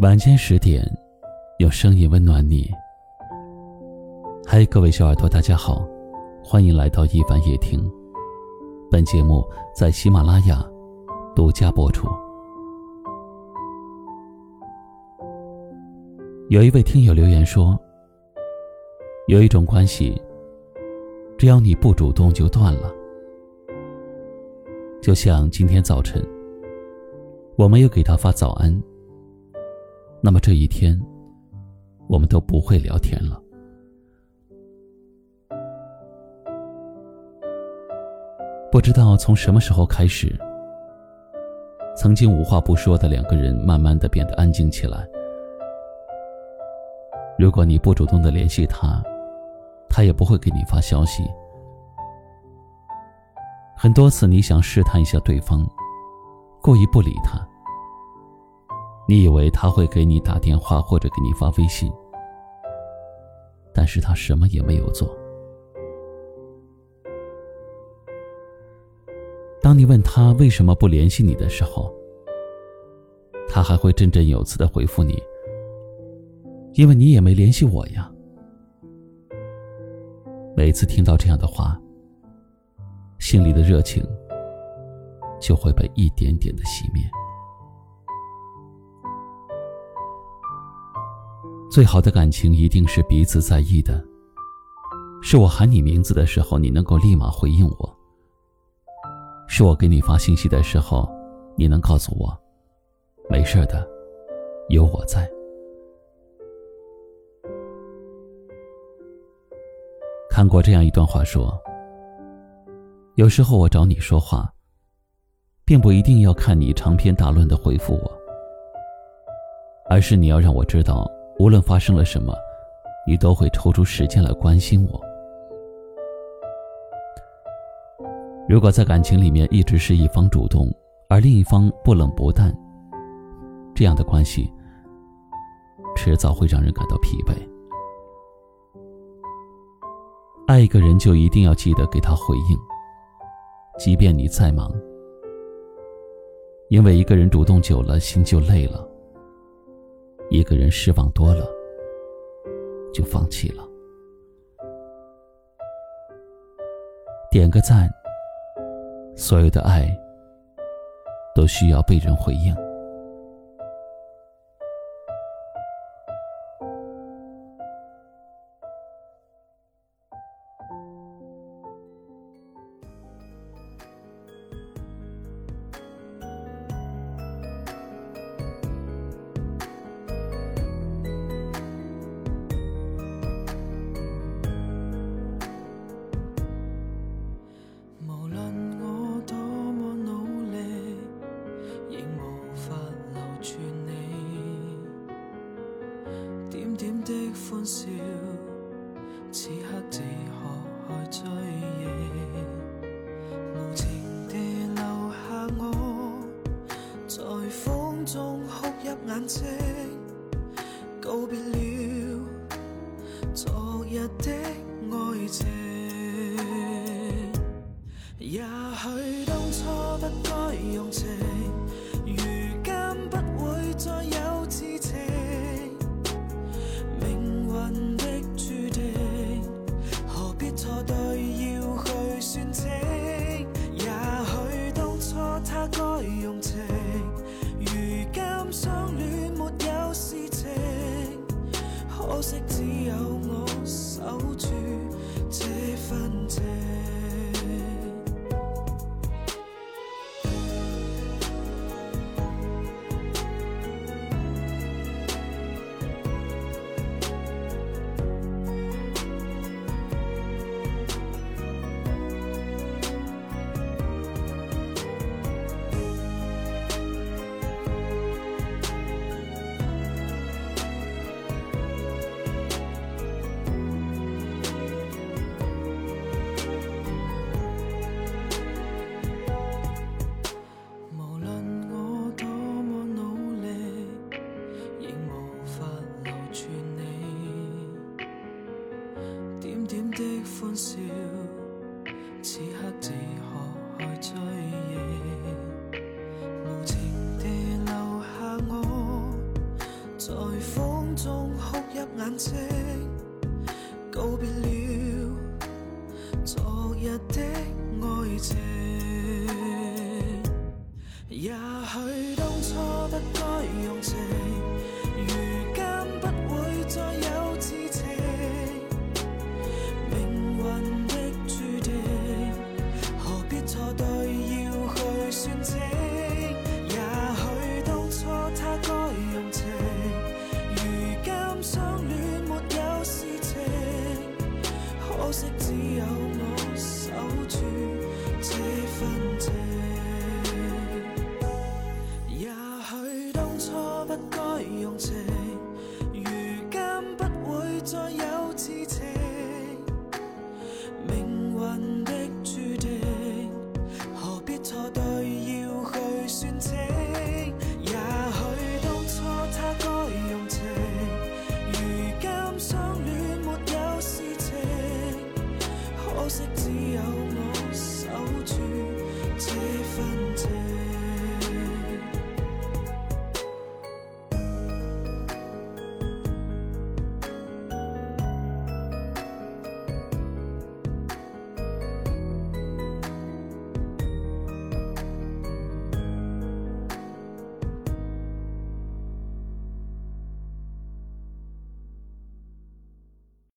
晚间十点，用声音温暖你。嗨，各位小耳朵，大家好，欢迎来到一凡夜听。本节目在喜马拉雅独家播出。有一位听友留言说：“有一种关系，只要你不主动就断了。”就像今天早晨，我没有给他发早安。那么这一天，我们都不会聊天了。不知道从什么时候开始，曾经无话不说的两个人，慢慢的变得安静起来。如果你不主动的联系他，他也不会给你发消息。很多次，你想试探一下对方，故意不理他。你以为他会给你打电话或者给你发微信，但是他什么也没有做。当你问他为什么不联系你的时候，他还会振振有词的回复你：“因为你也没联系我呀。”每次听到这样的话，心里的热情就会被一点点的熄灭。最好的感情一定是彼此在意的。是我喊你名字的时候，你能够立马回应我；是我给你发信息的时候，你能告诉我，没事的，有我在。看过这样一段话，说：有时候我找你说话，并不一定要看你长篇大论的回复我，而是你要让我知道。无论发生了什么，你都会抽出时间来关心我。如果在感情里面一直是一方主动，而另一方不冷不淡，这样的关系迟早会让人感到疲惫。爱一个人就一定要记得给他回应，即便你再忙，因为一个人主动久了，心就累了。一个人失望多了，就放弃了。点个赞，所有的爱都需要被人回应。眼睛，告别了昨日的爱情。也许当初不该用情，可惜只有我守住这份情。欢笑此刻只可去追忆。无情地留下我在风中哭泣眼睛告别了昨日的爱情去当初不该用情，如今不会再有痴情，命运的注定，何必错对要去算清。